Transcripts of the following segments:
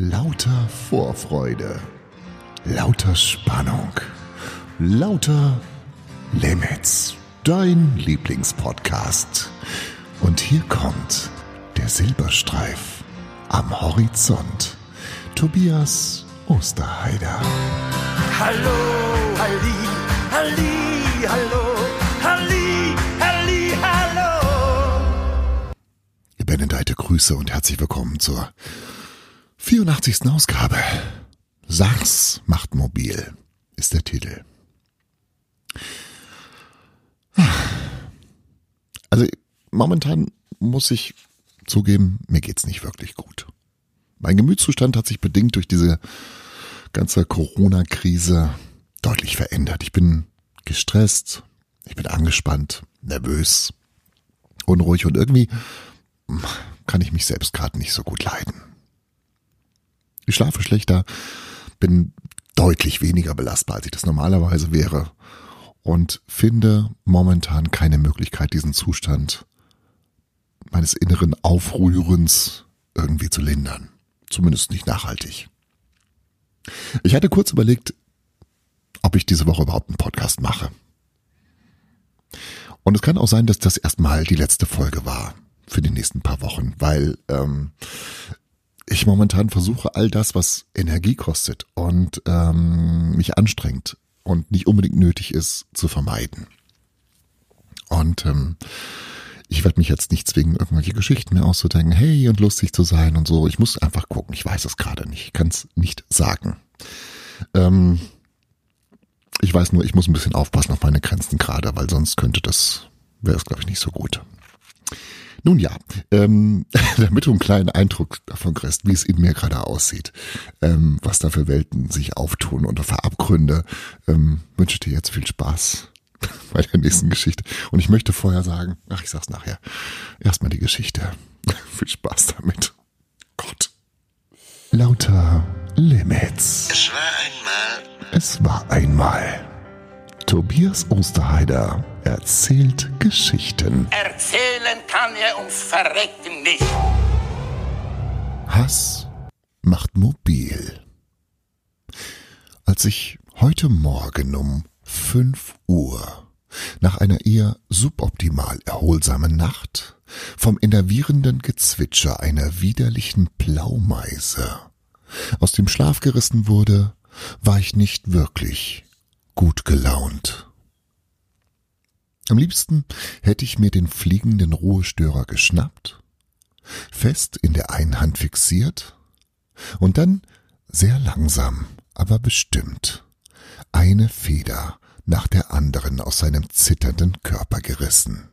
Lauter Vorfreude, lauter Spannung, lauter Limits, dein Lieblingspodcast. Und hier kommt der Silberstreif am Horizont. Tobias Osterheider. Hallo, Halli, Halli, hallo, Halli, Halli, hallo. Benedeite Grüße und herzlich willkommen zur 84. Ausgabe. Sachs macht mobil ist der Titel. Also momentan muss ich zugeben, mir geht's nicht wirklich gut. Mein Gemütszustand hat sich bedingt durch diese ganze Corona-Krise deutlich verändert. Ich bin gestresst, ich bin angespannt, nervös, unruhig und irgendwie kann ich mich selbst gerade nicht so gut leiden. Ich schlafe schlechter, bin deutlich weniger belastbar, als ich das normalerweise wäre und finde momentan keine Möglichkeit, diesen Zustand meines inneren Aufrührens irgendwie zu lindern. Zumindest nicht nachhaltig. Ich hatte kurz überlegt, ob ich diese Woche überhaupt einen Podcast mache. Und es kann auch sein, dass das erstmal die letzte Folge war für die nächsten paar Wochen, weil ähm, ich momentan versuche, all das, was Energie kostet und ähm, mich anstrengt und nicht unbedingt nötig ist, zu vermeiden. Und ähm, ich werde mich jetzt nicht zwingen, irgendwelche Geschichten mehr auszudenken, hey, und lustig zu sein und so. Ich muss einfach gucken. Ich weiß es gerade nicht. Ich kann es nicht sagen. Ähm, ich weiß nur, ich muss ein bisschen aufpassen auf meine Grenzen gerade, weil sonst könnte das, wäre es, glaube ich, nicht so gut. Nun ja, ähm, damit du einen kleinen Eindruck davon kriegst, wie es in mir gerade aussieht, ähm, was da für Welten sich auftun und für Abgründe, ähm, wünsche ich dir jetzt viel Spaß bei der nächsten Geschichte. Und ich möchte vorher sagen, ach, ich sag's nachher, erstmal die Geschichte. viel Spaß damit. Gott. Lauter Limits. Es war einmal Es war einmal. Tobias Osterheider erzählt Geschichten. Erzählen kann er ums Verrecken nicht. Hass macht mobil. Als ich heute Morgen um 5 Uhr nach einer eher suboptimal erholsamen Nacht vom innervierenden Gezwitscher einer widerlichen Blaumeise aus dem Schlaf gerissen wurde, war ich nicht wirklich gut gelaunt. Am liebsten hätte ich mir den fliegenden Ruhestörer geschnappt, fest in der einen Hand fixiert und dann sehr langsam, aber bestimmt eine Feder nach der anderen aus seinem zitternden Körper gerissen.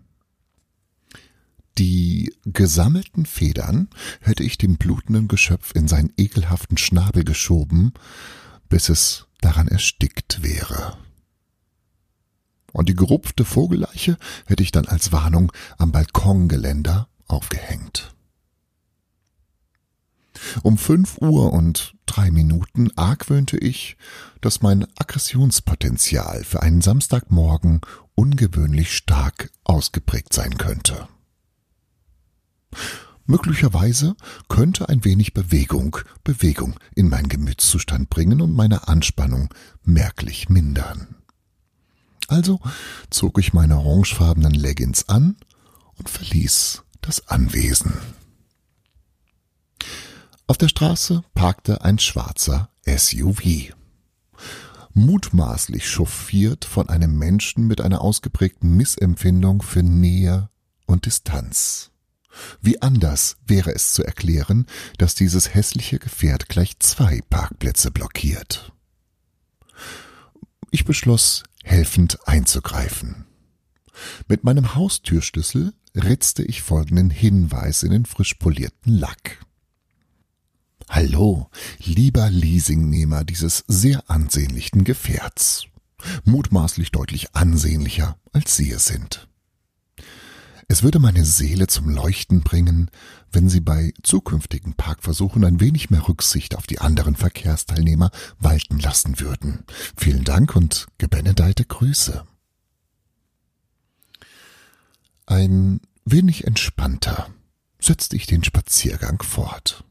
Die gesammelten Federn hätte ich dem blutenden Geschöpf in seinen ekelhaften Schnabel geschoben, bis es daran erstickt wäre. Und die gerupfte Vogelleiche hätte ich dann als Warnung am Balkongeländer aufgehängt. Um fünf Uhr und drei Minuten argwöhnte ich, dass mein Aggressionspotenzial für einen Samstagmorgen ungewöhnlich stark ausgeprägt sein könnte. Möglicherweise könnte ein wenig Bewegung Bewegung in meinen Gemütszustand bringen und meine Anspannung merklich mindern. Also zog ich meine orangefarbenen Leggings an und verließ das Anwesen. Auf der Straße parkte ein schwarzer SUV. Mutmaßlich chauffiert von einem Menschen mit einer ausgeprägten Missempfindung für Nähe und Distanz. Wie anders wäre es zu erklären, dass dieses hässliche Gefährt gleich zwei Parkplätze blockiert. Ich beschloss, helfend einzugreifen. Mit meinem Haustürschlüssel ritzte ich folgenden Hinweis in den frisch polierten Lack. Hallo, lieber Leasingnehmer dieses sehr ansehnlichen Gefährts. Mutmaßlich deutlich ansehnlicher, als Sie es sind. Es würde meine Seele zum Leuchten bringen, wenn Sie bei zukünftigen Parkversuchen ein wenig mehr Rücksicht auf die anderen Verkehrsteilnehmer walten lassen würden. Vielen Dank und gebenedeite Grüße. Ein wenig entspannter setzte ich den Spaziergang fort.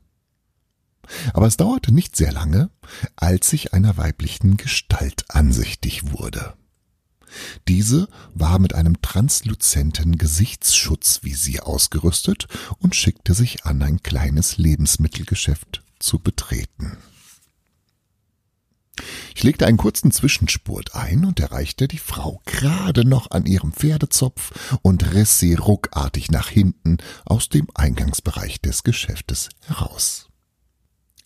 Aber es dauerte nicht sehr lange, als ich einer weiblichen Gestalt ansichtig wurde. Diese war mit einem transluzenten Gesichtsschutzvisier ausgerüstet und schickte sich an, ein kleines Lebensmittelgeschäft zu betreten. Ich legte einen kurzen Zwischenspurt ein und erreichte die Frau gerade noch an ihrem Pferdezopf und riss sie ruckartig nach hinten aus dem Eingangsbereich des Geschäftes heraus.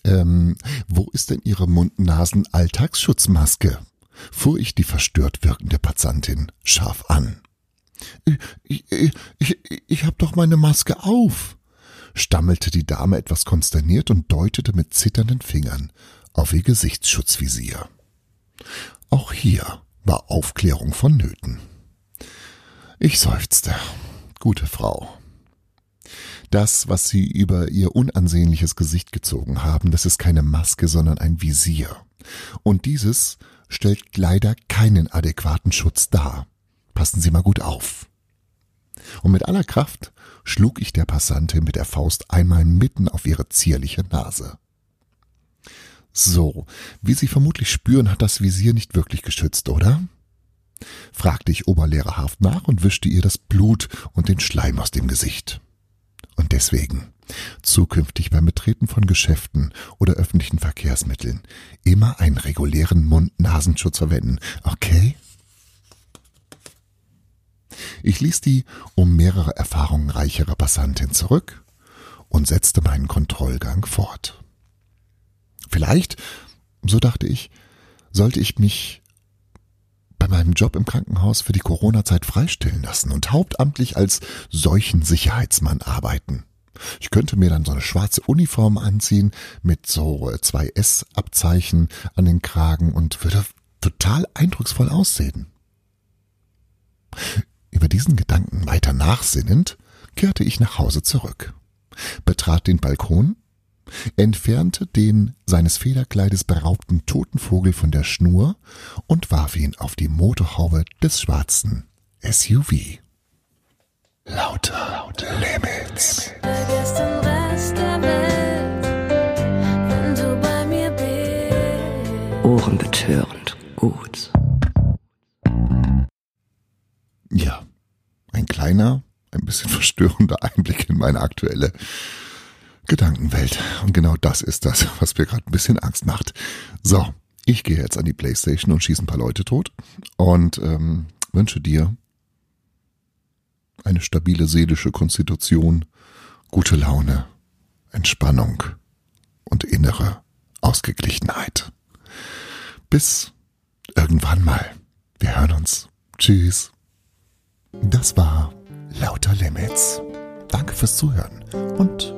Ähm, wo ist denn Ihre Mund-Nasen-Alltagsschutzmaske? Fuhr ich die verstört wirkende Passantin scharf an. Ich, ich, ich, ich hab doch meine Maske auf, stammelte die Dame etwas konsterniert und deutete mit zitternden Fingern auf ihr Gesichtsschutzvisier. Auch hier war Aufklärung vonnöten. Ich seufzte. Gute Frau. Das, was Sie über Ihr unansehnliches Gesicht gezogen haben, das ist keine Maske, sondern ein Visier. Und dieses stellt leider keinen adäquaten Schutz dar. Passen Sie mal gut auf. Und mit aller Kraft schlug ich der Passantin mit der Faust einmal mitten auf ihre zierliche Nase. So, wie Sie vermutlich spüren, hat das Visier nicht wirklich geschützt, oder? fragte ich oberlehrerhaft nach und wischte ihr das Blut und den Schleim aus dem Gesicht. Und deswegen zukünftig beim Betreten von Geschäften oder öffentlichen Verkehrsmitteln immer einen regulären Mund-Nasenschutz verwenden, okay? Ich ließ die um mehrere Erfahrungen reichere Passantin zurück und setzte meinen Kontrollgang fort. Vielleicht, so dachte ich, sollte ich mich meinem Job im Krankenhaus für die Corona-Zeit freistellen lassen und hauptamtlich als Seuchensicherheitsmann arbeiten. Ich könnte mir dann so eine schwarze Uniform anziehen mit so äh, zwei S-Abzeichen an den Kragen und würde total eindrucksvoll aussehen. Über diesen Gedanken weiter nachsinnend, kehrte ich nach Hause zurück, betrat den Balkon, entfernte den seines Federkleides beraubten toten Vogel von der Schnur und warf ihn auf die Motorhaube des schwarzen SUV. Lauter, lauter Limits. Ohrenbetörend gut. Ja, ein kleiner, ein bisschen verstörender Einblick in meine aktuelle Gedankenwelt. Und genau das ist das, was mir gerade ein bisschen Angst macht. So, ich gehe jetzt an die Playstation und schieße ein paar Leute tot und ähm, wünsche dir eine stabile seelische Konstitution, gute Laune, Entspannung und innere Ausgeglichenheit. Bis irgendwann mal. Wir hören uns. Tschüss. Das war Lauter Limits. Danke fürs Zuhören und